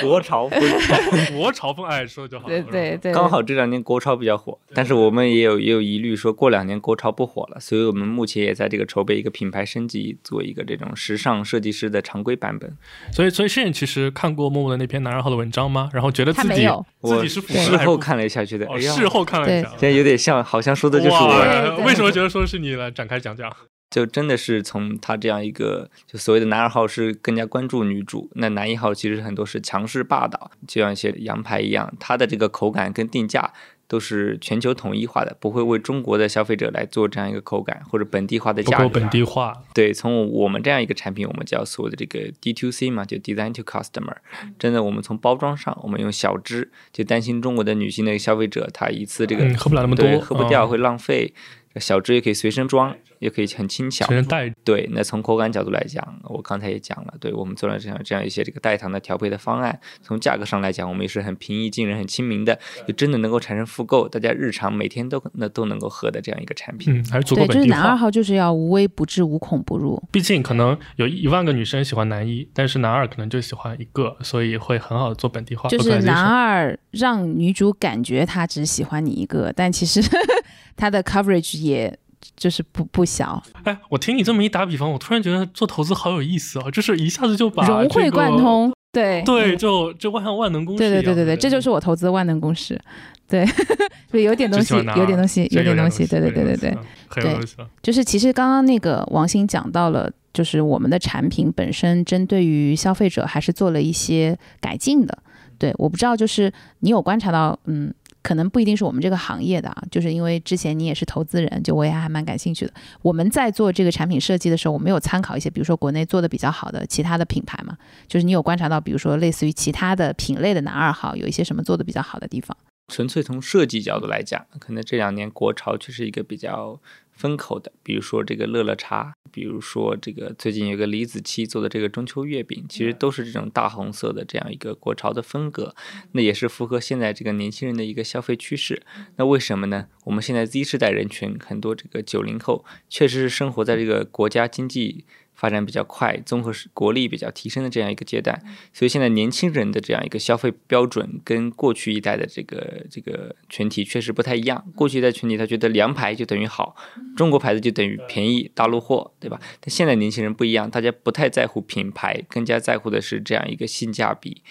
国潮风。国潮风爱说就好了。对对对，刚好这两年国潮比较火，但是我们也有也有疑虑，说过两年国潮不火了，所以我们目前也在这个筹备一个品牌升级，做一个这种时尚设计师的常规版本。所以，所以其实看过默默的那篇男二号的文章吗？然后觉得自己自己是腐事后看了一下，觉得哦，哎呀，事后看了一下。现在有点像，好像说的就是我。为什么觉得说是你来展开讲讲？就真的是从他这样一个，就所谓的男二号是更加关注女主，那男一号其实很多是强势霸道，就像一些羊排一样，它的这个口感跟定价都是全球统一化的，不会为中国的消费者来做这样一个口感或者本地化的不够价格。本地化。对，从我们这样一个产品，我们叫所谓的这个 D to C 嘛，就 Design to Customer。真的，我们从包装上，我们用小支，就担心中国的女性的消费者，她一次这个、嗯，喝不了那么多，对喝不掉嗯会浪费。小支也可以随身装，也可以很轻巧随。身带对，那从口感角度来讲，我刚才也讲了，对我们做了这样这样一些这个代糖的调配的方案。从价格上来讲，我们也是很平易近人、很亲民的，就真的能够产生复购，大家日常每天都那都能够喝的这样一个产品。嗯，还是足够对，就是本地。男二号就是要无微不至、无孔不入。毕竟可能有一万个女生喜欢男一，但是男二可能就喜欢一个，所以会很好的做本地化。就是男二让女主感觉他只喜欢你一个，但其实他的 coverage 也就是不不小，哎，我听你这么一打比方，我突然觉得做投资好有意思啊，就是一下子就把融会贯通。对对，嗯就就万万能公式对。对对对对，这就是我投资的万能公式。对，对，有点东西有点东西，有点东西。对对对对对对。就是其实刚刚那个王鑫讲到了，就是我们的产品本身针对于消费者还是做了一些改进的。对，我不知道，就是你有观察到，嗯，可能不一定是我们这个行业的啊，就是因为之前你也是投资人，就我也还蛮感兴趣的。我们在做这个产品设计的时候，我们有参考一些，比如说国内做的比较好的其他的品牌嘛，就是你有观察到，比如说类似于其他的品类的男二号有一些什么做的比较好的地方？纯粹从设计角度来讲，可能这两年国潮却是一个比较风口的，比如说这个乐乐茶，比如说这个最近有个李子柒做的这个中秋月饼，其实都是这种大红色的这样一个国潮的风格，那也是符合现在这个年轻人的一个消费趋势。那为什么呢？我们现在 Z 世代人群很多这个九零后，确实是生活在这个国家经济。发展比较快，综合国力比较提升的这样一个阶段，所以现在年轻人的这样一个消费标准跟过去一代的这个这个群体确实不太一样。过去一代群体他觉得洋牌就等于好，中国牌子就等于便宜大陆货，对吧？但现在年轻人不一样，大家不太在乎品牌，更加在乎的是这样一个性价比。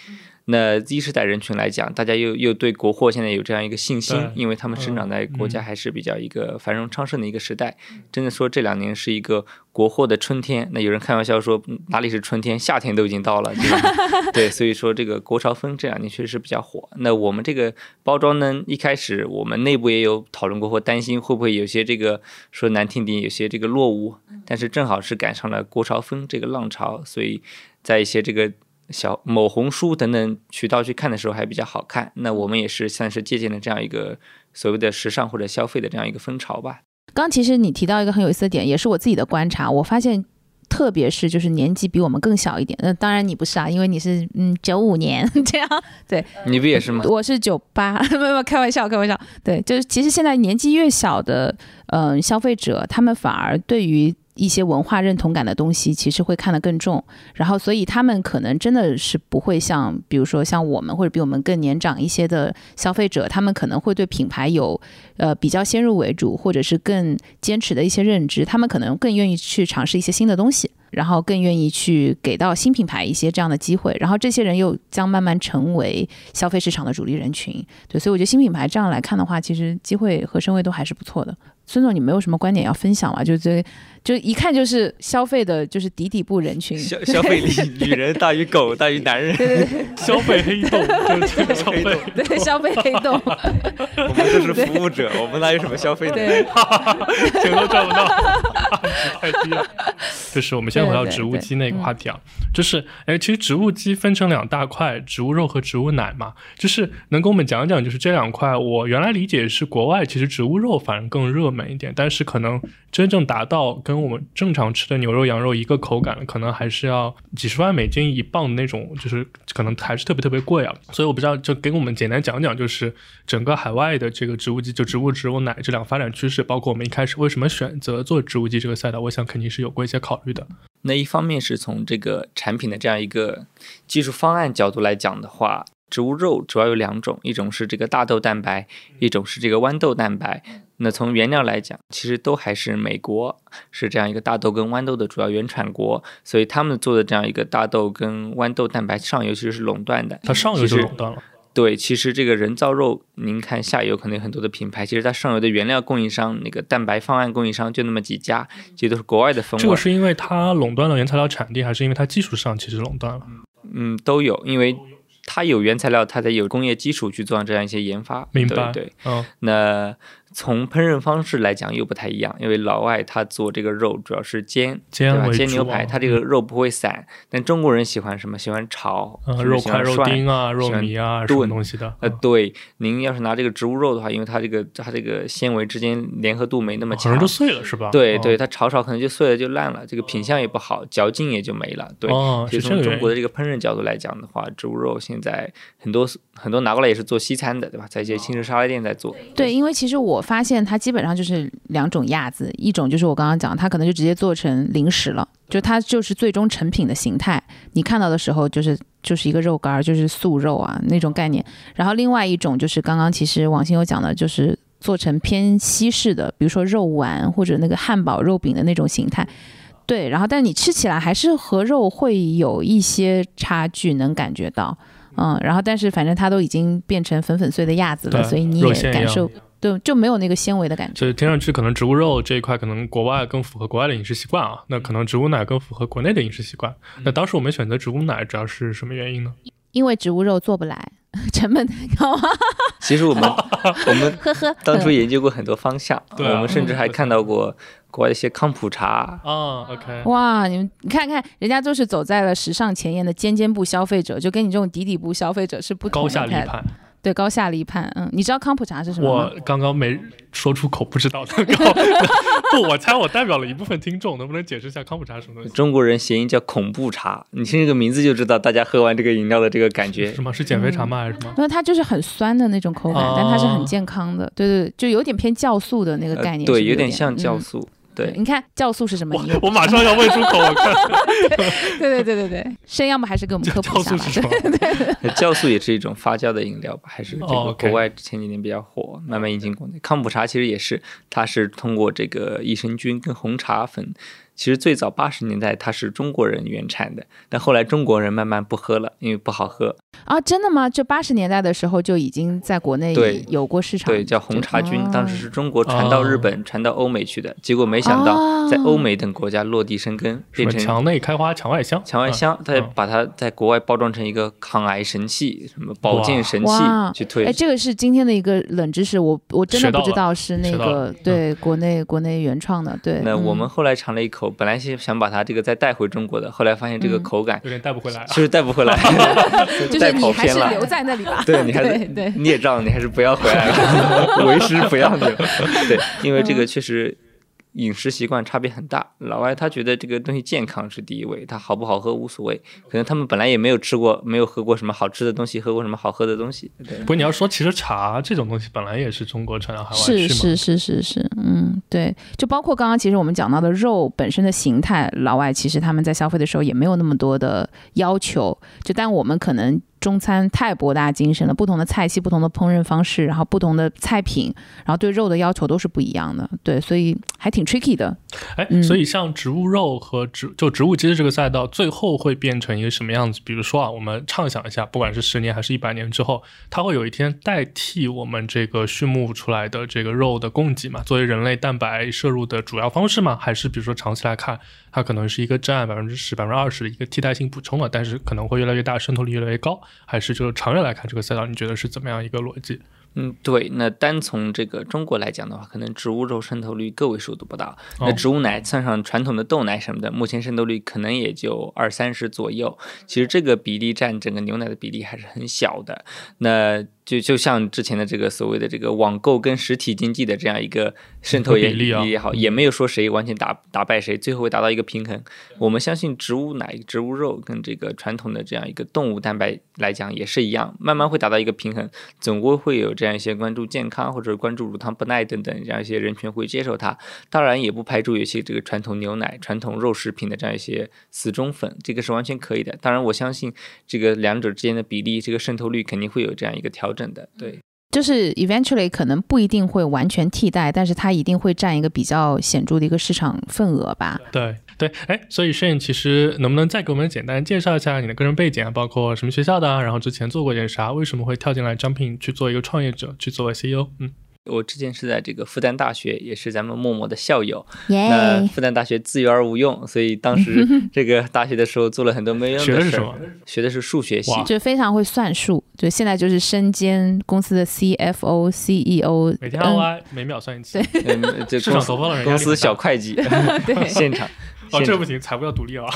那 Z 世代人群来讲，大家又又对国货现在有这样一个信心，因为他们生长在国家还是比较一个繁荣昌盛的一个时代。真的说这两年是一个国货的春天。那有人开玩笑说嗯哪里是春天，夏天都已经到了。这个 对，所以说这个国潮风这两年确实是比较火。那我们这个包装呢，一开始我们内部也有讨论过，或担心会不会有些这个说难听点，有些这个落伍。但是正好是赶上了国潮风这个浪潮，所以在一些这个。小某红书等等渠道去看的时候还比较好看，那我们也是算是借鉴了这样一个所谓的时尚或者消费的这样一个风潮吧。刚其实你提到一个很有意思的点，也是我自己的观察，我发现。特别是就是年纪比我们更小一点，那当然你不是啊，因为你是嗯九五年 这样，对你不也是吗？我是九八，没有没有开玩笑开玩笑，对，就是其实现在年纪越小的嗯、呃消费者，他们反而对于一些文化认同感的东西，其实会看得更重，然后所以他们可能真的是不会像比如说像我们或者比我们更年长一些的消费者，他们可能会对品牌有呃比较先入为主或者是更坚持的一些认知，他们可能更愿意去尝试一些新的东西。然后更愿意去给到新品牌一些这样的机会，然后这些人又将慢慢成为消费市场的主力人群。对，所以我觉得新品牌这样来看的话，其实机会和身位都还是不错的。孙总，你没有什么观点要分享吗？就这，就一看就是消费的，就是底底部人群，消消费力，女人大于狗大于男人，对对对。消费黑洞，就是消费。对对，消费黑洞，我们就是服务者，我们哪有什么消费的？对，钱都赚不到，值太低了。就是我们先回到植物对基那个话题啊，就是哎，其实植物基分成两大块，植物肉和植物奶嘛，就是能跟我们讲讲，就是这两块，我原来理解是国外其实植物肉反而更热门一点，但是可能真正达到跟我们正常吃的牛肉、羊肉一个口感，可能还是要几十万美金一磅的那种，就是可能还是特别特别贵啊。所以我不知道，就给我们简单讲讲，就是整个海外的这个植物基，就植物、植物奶这两个发展趋势，包括我们一开始为什么选择做植物基这个赛道，我想肯定是有过一些考虑的。那一方面是从这个产品的这样一个技术方案角度来讲的话，植物肉主要有两种，一种是这个大豆蛋白，一种是这个豌豆蛋白。那从原料来讲，其实都还是美国是这样一个大豆跟豌豆的主要原产国，所以他们做的这样一个大豆跟豌豆蛋白上游其实是垄断的。它上游其实就垄断了。对，其实这个人造肉，您看下游可能有很多的品牌，其实它上游的原料供应商，那个蛋白方案供应商就那么几家，其实都是国外的风味。这个是因为它垄断了原材料产地，还是因为它技术上其实垄断了？嗯，都有，因为它有原材料，它才有工业基础去做这样一些研发。明白？对对，嗯，那从烹饪方式来讲又不太一样，因为老外他做这个肉主要是煎，对吧？煎牛排，啊它这个肉不会散。但中国人喜欢什么？喜欢炒，嗯，肉块、肉丁啊、肉喜欢糜啊，什么炖东西的？呃，嗯对，您要是拿这个植物肉的话，因为它这个它这个纤维之间联合度没那么强可能就，碎了，是吧？哦对对，它炒炒可能就碎了就烂了，这个品相也不好，嚼劲也就没了。对，哦，其实从中。国的这个烹饪角度来讲的话，植物肉现在很多很多拿过来也是做西餐的，对吧？在一些轻食沙拉店在做。对，因为其实我发现它基本上就是两种亚子，一种就是我刚刚讲，它可能就直接做成零食了，就它就是最终成品的形态，你看到的时候就是就是一个肉干儿，就是素肉啊那种概念。然后另外一种就是刚刚其实王鑫有讲的，就是做成偏西式的，比如说肉丸或者那个汉堡肉饼的那种形态。对，然后但你吃起来还是和肉会有一些差距，能感觉到。嗯，然后但是反正它都已经变成粉粉碎的亚子了，所以你也感受对，就没有那个纤维的感觉。就是听上去可能植物肉这一块可能国外更符合国外的饮食习惯啊，那可能植物奶更符合国内的饮食习惯。嗯那当时我们选择植物奶主要是什么原因呢？因为植物肉做不来，成本太高啊。其实我们 我们呵呵，当初研究过很多方向，对啊我们甚至还看到过国外的一些康普茶。啊，OK，哇，你们你看看，人家都是走在了时尚前沿的尖尖部消费者，就跟你这种底底部消费者是不同高下立判。对，高下立判。嗯，你知道康普茶是什么吗我？刚刚没说出口，不知道的高。不，我猜我代表了一部分听众，能不能解释一下康普茶是什么东西？中国人谐音叫恐怖茶，你听这个名字就知道大家喝完这个饮料的这个感觉是。吗？是减肥茶吗？还是什么？因为它就是很酸的那种口感，哦但它是很健康的。对对，就有点偏酵素的那个概念。呃对，有点像酵嗯素。对，你看酵素是什么？我马上要问出口，我看 对对对对对，生要么还是给我们科普酵一下吧。素是什么？酵素也是一种发酵的饮料吧？还是这哦个国外前几年比较火，慢慢引进国内。康普茶其实也是，它是通过这个益生菌跟红茶粉。其实最早八十年代它是中国人原产的，但后来中国人慢慢不喝了，因为不好喝。啊，真的吗？就八十年代的时候就已经在国内有过市场，对，叫红茶菌，当时哦是中国传到日本、传到欧美去的，结果没想到在欧美等国家落地生根，什么变成墙内开花墙外香？墙外香，他嗯把它在国外包装成一个抗癌神器，什么保健神器去推哎，。这个是今天的一个冷知识，我我真的不知道是那个对国内国内原创的，对。那我嗯们后来尝了一口，本来是想把它这个再带回中国的，后来发现这个嗯口感有点带不回来。其实带不回来，就是你还跑偏了。是留在那里吧。对，你还是孽障，你还是不要回来了，为师不要你了。对，因为这嗯个确实饮食习惯差别很大。老外他觉得这个东西健康是第一位，他好不好喝无所谓。可能他们本来也没有吃过，没有喝过什么好吃的东西，喝过什么好喝的东西。对不，过你要说，其实茶这种东西本来也是中国传到海外。是是是是是，嗯，对，就包括刚刚其实我们讲到的肉本身的形态，老外其实他们在消费的时候也没有那么多的要求，就但我们可能中餐太博大精深了，不同的菜系、不同的烹饪方式，然后不同的菜品，然后对肉的要求都是不一样的。对，所以还挺 tricky 的。哎，嗯所以像植物肉和植就植物基的这个赛道，最后会变成一个什么样子？比如说啊，我们畅想一下，不管是十年还是一百年之后，它会有一天代替我们这个畜牧出来的这个肉的供给嘛，作为人类蛋白摄入的主要方式吗？还是比如说长期来看，它可能是一个占百分之十、百分之二十的一个替代性补充了，但是可能会越来越大，渗透率越来越高？还是就是长远来看，这个赛道你觉得是怎么样一个逻辑？嗯，对。那单从这个中国来讲的话，可能植物肉渗透率个位数都不到。那哦植物奶算上传统的豆奶什么的，目前渗透率可能也就二三十左右。其实这个比例占整个牛奶的比例还是很小的。那就就像之前的这个所谓的这个网购跟实体经济的这样一个渗透也比例啊也好，也没有说谁完全打打败谁，最后会达到一个平衡。我们相信植物奶、植物肉跟这个传统的这样一个动物蛋白来讲也是一样，慢慢会达到一个平衡，总归会有这样一些关注健康或者关注乳糖不耐等等这样一些人群会接受它。当然，也不排除有些这个传统牛奶、传统肉食品的这样一些死忠粉，这个是完全可以的。当然，我相信这个两者之间的比例，这个渗透率肯定会有这样一个调整的。对。就是 eventually 可能不一定会完全替代，但是它一定会占一个比较显著的一个市场份额吧。对对，哎，所以 Shane 其实能不能再给我们简单介绍一下你的个人背景啊，包括什么学校的啊，然后之前做过点啥，为什么会跳进来 Jumping 去做一个创业者，去作为 CEO？嗯，我之前是在这个复旦大学，也是咱们默默的校友。那！复旦大学自由而无用，所以当时 这个大学的时候做了很多没用的事学的是什么？学的是数学系。就非常会算数，就现在就是身兼公司的 CFO、CEO，每天 ROI、每秒算一次，对嗯，这市公司场投放的人公司力很大小会计，对现场。哦，这不行，财务要独立啊，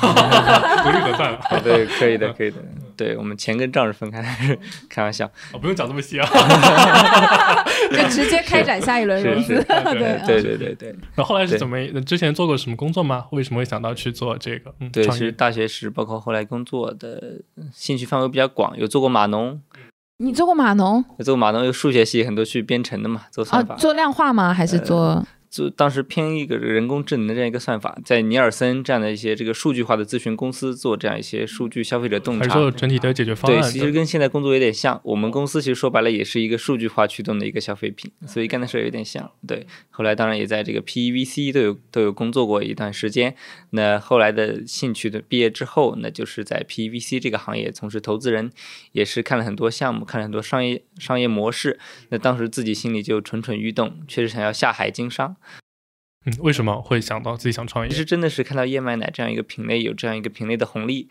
独立核算了。对，可以的，可以的。对我们钱跟账是分开的，开玩笑。哦，不用讲这么细啊。就直接开展下一轮融资。对啊对对对对那后来是怎么？之前做过什么工作吗？为什么会想到去做这个？嗯，对，创业是大学时，包括后来工作的兴趣范围比较广，有做过码农，你做过码农有做过码农，有数学系很多去编程的嘛，做啊算法。？做量化吗？还是做？就当时偏一个人工智能的这样一个算法，在尼尔森这样的一些这个数据化的咨询公司做这样一些数据消费者洞察还是做。整体的解决方对，其实跟现在工作有点像。我们公司其实说白了也是一个数据化驱动的一个消费品，所以干的事儿有点像。对，后来当然也在这个 PEVC 都有都有工作过一段时间。那后来的兴趣的毕业之后，那就是在 PEVC 这个行业从事投资人，也是看了很多项目，看了很多商业商业模式。那当时自己心里就蠢蠢欲动，确实想要下海经商。嗯，为什么会想到自己想创业？其实真的是看到燕麦奶这样一个品类有这样一个品类的红利，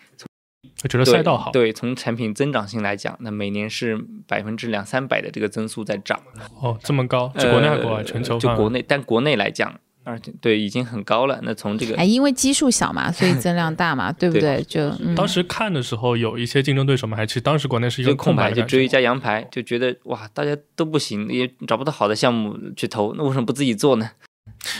我觉得赛道好。对，从产品增长性来讲，那每年是百分之两三百的这个增速在涨。哦，这么高，就国内还是国外？呃全球？就国内，但国内来讲，而且对已经很高了。那从这个哎，因为基数小嘛，所以增量大嘛，对不对？就嗯当时看的时候有一些竞争对手们？还去当时国内是一个空白，就追一家羊排，就觉得哇，大家都不行，也找不到好的项目去投，那为什么不自己做呢？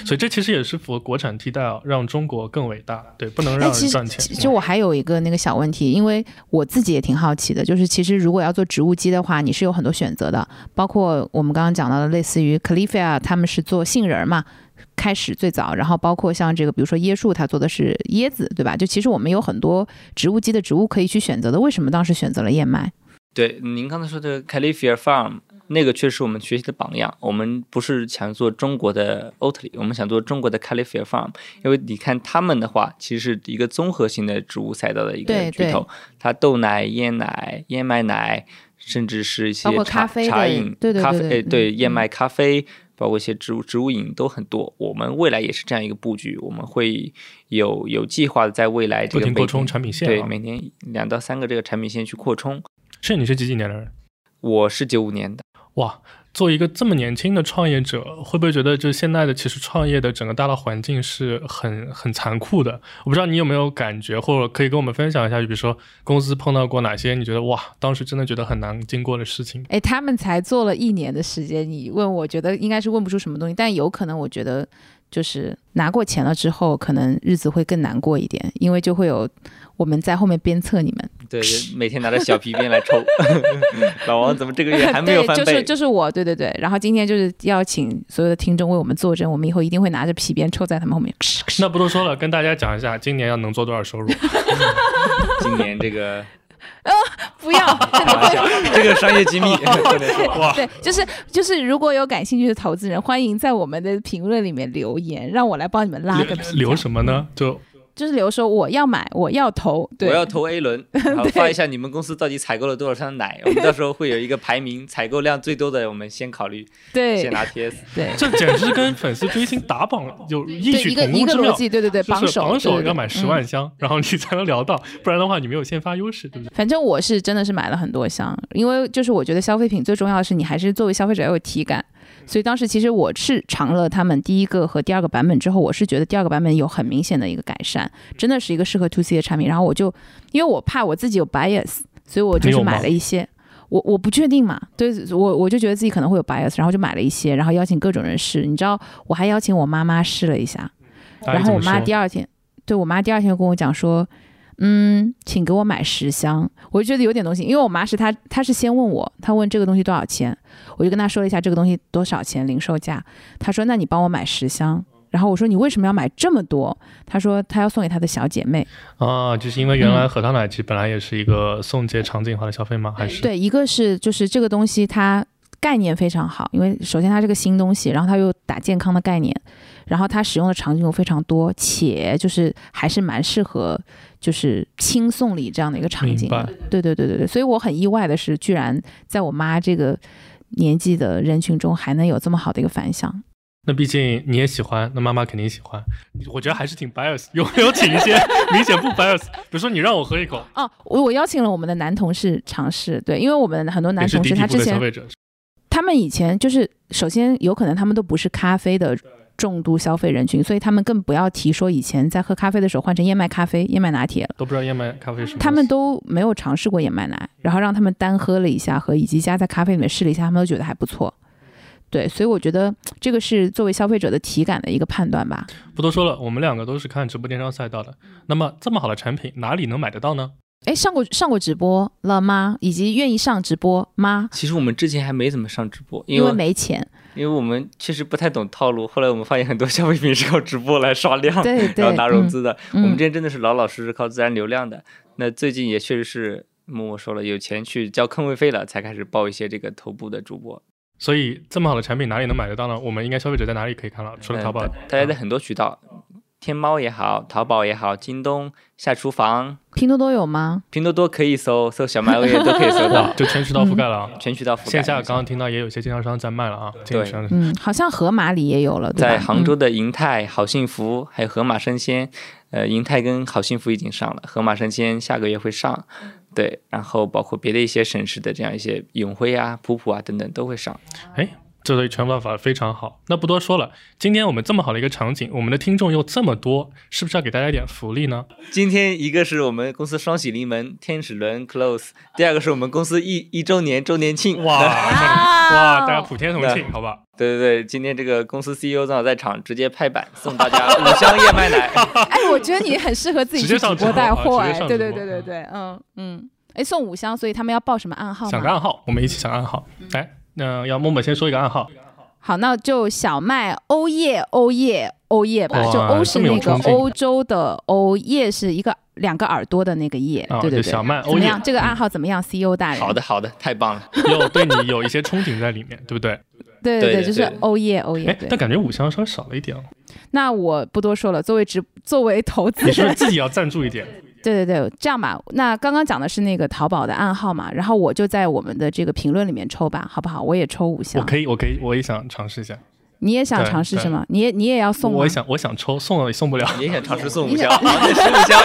所以这其实也是符合国产替代啊，让中国更伟大。对，不能哎，让赚钱。其实我还有一个那个小问题，因为我自己也挺好奇的，就是其实如果要做植物基的话，你是有很多选择的，包括我们刚刚讲到的，类似于 Califia 他们是做杏仁儿嘛。开始最早，然后包括像这个，比如说椰树，它做的是椰子，对吧？就其实我们有很多植物基的植物可以去选择的。为什么当时选择了燕麦？对，您刚才说的 Califia Farm 那个确实是我们学习的榜样。我们不是想做中国的 Oatly，我们想做中国的 Califia Farm，因为你看他们的话，其实是一个综合性的植物赛道的一个巨头，它豆奶、燕奶、燕麦奶，甚至是一些茶咖啡茶饮、对对对咖啡，对哎对，嗯燕麦咖啡。包括一些植物植物饮都很多，我们未来也是这样一个布局，我们会有有计划的在未来这个每不停扩充产品线啊对每年两到三个这个产品线去扩充。是你是几几年的人？我是九五年的。哇，做一个这么年轻的创业者，会不会觉得就现在的其实创业的整个大的环境是很很残酷的？我不知道你有没有感觉，或者可以跟我们分享一下，就比如说公司碰到过哪些你觉得哇，当时真的觉得很难经过的事情？哎，他们才做了一年的时间，你问我觉得应该是问不出什么东西，但有可能我觉得就是拿过钱了之后，可能日子会更难过一点，因为就会有我们在后面鞭策你们。对，每天拿着小皮鞭来抽。老王怎么这个月还没有 翻倍？对，就是就是我，对对对。然后今天就是要请所有的听众为我们作证，我们以后一定会拿着皮鞭抽在他们后面。那不多说了，跟大家讲一下，今年要能做多少收入？今年这个 不要，真的不要。这个商业机密 对，就是就是，如果有感兴趣的投资人，欢迎在我们的评论里面留言，让我来帮你们拉个皮。留什么呢？就就是留说我要买，我要投，对，我要投 A 轮，然后发一下你们公司到底采购了多少箱奶，我们到时候会有一个 排名，采购量最多的我们先考虑，对。先拿 TS。对。这简直是跟粉丝追星打榜有异对，曲一个同工之妙。一个逻辑，对对对，榜首榜首要买十万箱，然后你才能聊到，不然的话你没有先发优势，对不对？反正我是真的是买了很多箱，因为就是我觉得消费品最重要的是你还是作为消费者要有体感，所以当时其实我是尝了他们第一个和第二个版本之后，我是觉得第二个版本有很明显的一个改善，真的是一个适合 to C 的产品。然后我就因为我怕我自己有 bias，所以我就是买了一些。我我不确定嘛，对我我就觉得自己可能会有 bias，然后就买了一些，然后邀请各种人试。你知道，我还邀请我妈妈试了一下，然后我妈第二天，对我妈第二天就跟我讲说，嗯，请给我买十箱。我就觉得有点东西，因为我妈是她，她是先问我，她问这个东西多少钱，我就跟她说了一下这个东西多少钱零售价。她说那你帮我买十箱。然后我说你为什么要买这么多？她说她要送给她的小姐妹。啊，就是因为原来核桃奶其实本来也是一个送节场景化的消费吗？还是对，一个是就是这个东西它概念非常好，因为首先它是个新东西，然后它又打健康的概念，然后它使用的场景又非常多，且就是还是蛮适合就是轻送礼这样的一个场景。对对对对对，所以我很意外的是，居然在我妈这个年纪的人群中还能有这么好的一个反响。那毕竟你也喜欢，那妈妈肯定喜欢。我觉得还是挺 bias，有没有请一些明显不 bias？比如说你让我喝一口，哦，我我邀请了我们的男同事尝试，对，因为我们很多男同事他之前他们以前就是，首先有可能他们都不是咖啡的重度消费人群，所以他们更不要提说以前在喝咖啡的时候换成燕麦咖啡、燕麦拿铁了。都不知道燕麦咖啡是什么。他们都没有尝试过燕麦奶，然后让他们单喝了一下，和以及加在咖啡里面试了一下，他们都觉得还不错。对，所以我觉得这个是作为消费者的体感的一个判断吧。不多说了，我们两个都是看直播电商赛道的。那么这么好的产品，哪里能买得到呢？哎，上过上过直播了吗？以及愿意上直播吗？其实我们之前还没怎么上直播，因因为为没钱。因为我们确实不太懂套路。后来我们发现很多消费品是靠直播来刷量，对对，然后拿融嗯资的。嗯我们之前真的是老老实实靠自然流量的。那最近也确实是默默说了，有钱去交坑位费了，才开始报一些这个头部的主播。所以这么好的产品哪里能买得到呢？我们应该消费者在哪里可以看到？除了淘宝，嗯大家在很多渠道，天猫也好，淘宝也好，京东、下厨房、拼多多有吗？拼多多可以搜，搜小麦欧耶都可以搜到，就全渠道覆盖了啊。全渠道覆盖。线下刚刚听到也有一些经销商在卖了啊，经销商嗯，好像盒马里也有了？在杭州嗯的银泰、好幸福，还有盒马生鲜，呃，银泰跟好幸福已经上了，盒马生鲜下个月会上，对，然后包括别的一些省市的这样一些永辉啊、普普啊等等都会上。哎，这对全方法非常好。那不多说了，今天我们这么好的一个场景，我们的听众又这么多，是不是要给大家一点福利呢？今天一个是我们公司双喜临门，天使轮 close，第二个是我们公司一一周年周年庆。哇哇，大家普天同庆，好吧？对对对，今天这个公司 CEO 正好在场，直接拍板送大家 五箱燕麦奶。哎，我觉得你很适合自己直接去直播上直播啊带货，哎，对对对对对，嗯嗯，哎，送五箱，所以他们要报什么暗号吗？想个暗号，我们一起想暗号。来，那要默默先说一个暗号。好，那就小麦欧耶欧耶欧耶吧，就欧是那个欧洲的欧，耶是一个两个耳朵的那个叶，啊对对对，小麦欧耶怎么样？这个暗号怎么样？CEO 大人，好的，好的，太棒了。又对你有一些憧憬在里面，对不对？对对对，就是对对对欧耶欧耶哎，但。感觉五箱稍微少了一点哦。那我不多说了，作为直作为投资你是不是，自己要赞助一点？对对对，这样吧，那刚刚讲的是那个淘宝的暗号嘛，然后我就在我们的这个评论里面抽吧，好不好？我也抽五我。可以，我可以，我也想尝试一下。你也想尝试什么？你也你也要送吗？我也想，我想抽，送了也送不了。你也想尝试送五箱，十五箱。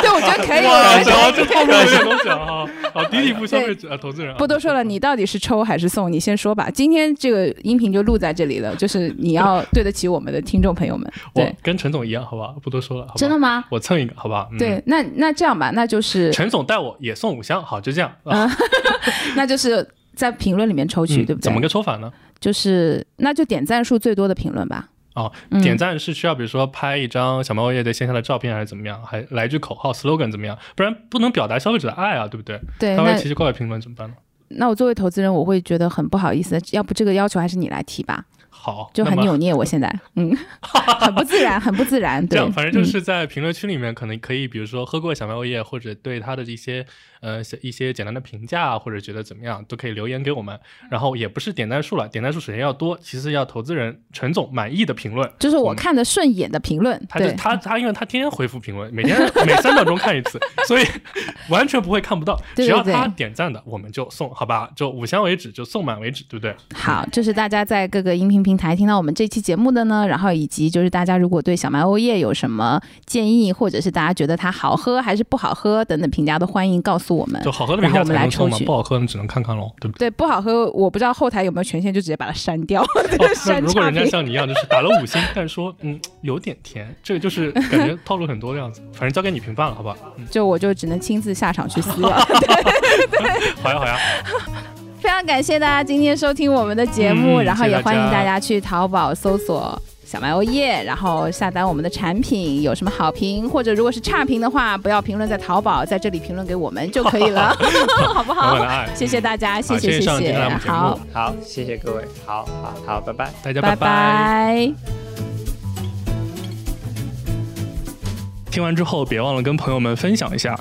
对，我觉得可以，哇。这这后面有点东西啊！好好，第一步消费者、呃投资人啊，不多说了，你到底是抽还是送？你先说吧。今天这个音频就录在这里了，就是你要对得起我们的听众朋友们。我对，跟陈总一样，好吧？不多说了，真的吗？我蹭一个，好吧？嗯、对，，那那这样吧，那就是陈总带我也送五箱，好，就这样。啊啊，那就是在评论里面抽取，对不对？嗯怎么个抽法呢？就是那就点赞数最多的评论吧。哦，嗯点赞是需要比如说拍一张小猫叶的线下的照片，还是怎么样？还来句口号 slogan 怎么样？不然不能表达消费者的爱啊，对不对？对，他会那奇奇怪怪评论怎么办呢？那我作为投资人，我会觉得很不好意思。要不这个要求还是你来提吧，好，就很扭捏。我现在，嗯，很不自然，很不自然。对，这样，反正就嗯是在评论区里面，可能可以，比如说喝过小麦欧叶，或者对它的一些呃一些简单的评价或者觉得怎么样，都可以留言给我们。然后也不是点赞数了，点赞数首先要多，其次要投资人陈总满意的评论，就是我看的顺眼的评论。他就他他，因为他天天回复评论，每天每三秒钟看一次，所以 完全不会看不到。只要他点赞的，我们就送，好吧？就五箱为止，就送满为止，对不对？好，就是大家在各个音频平台听到我们这期节目的呢，然后以及就是大家如果对小麦欧叶有什么建议，或者是大家觉得它好喝还是不好喝等等评价，都欢迎告诉我们。就好喝的评价我们来抽取，不好喝你只能看看喽，对不对？对，不好喝，我不知道后台有没有权限，就直接把它删掉。那如果人家像你一样，就是打了五星，但是说嗯有点甜，这个就是感觉套路很多的样子。反正交给你评判了，好不好？就我就只能亲自下场去撕了。好呀好呀。非常感谢大家今天收听我们的节目，然后也欢迎大家去淘宝搜索小麦欧耶，然后下单我们的产品。有什么好评或者如果是差评的话，不要评论在淘宝，在这里评论给我们就可以了，好不好？谢谢大家，谢谢谢谢，好好谢谢各位，好好好，拜拜，大家拜拜。听完之后别忘了跟朋友们分享一下，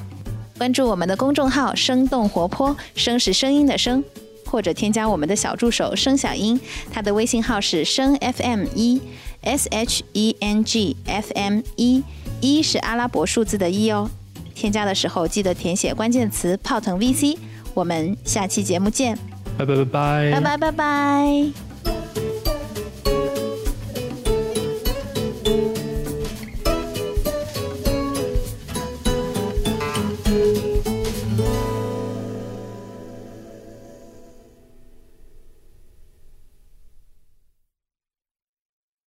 关注我们的公众号“生动活泼”，声是声音的声。或者添加我们的小助手声小英，他的微信号是声 FM 一 sheng fm 一一是阿拉伯数字的一哦。添加的时候记得填写关键词泡腾 vc 我们下期节目见。拜拜拜拜。拜拜拜拜。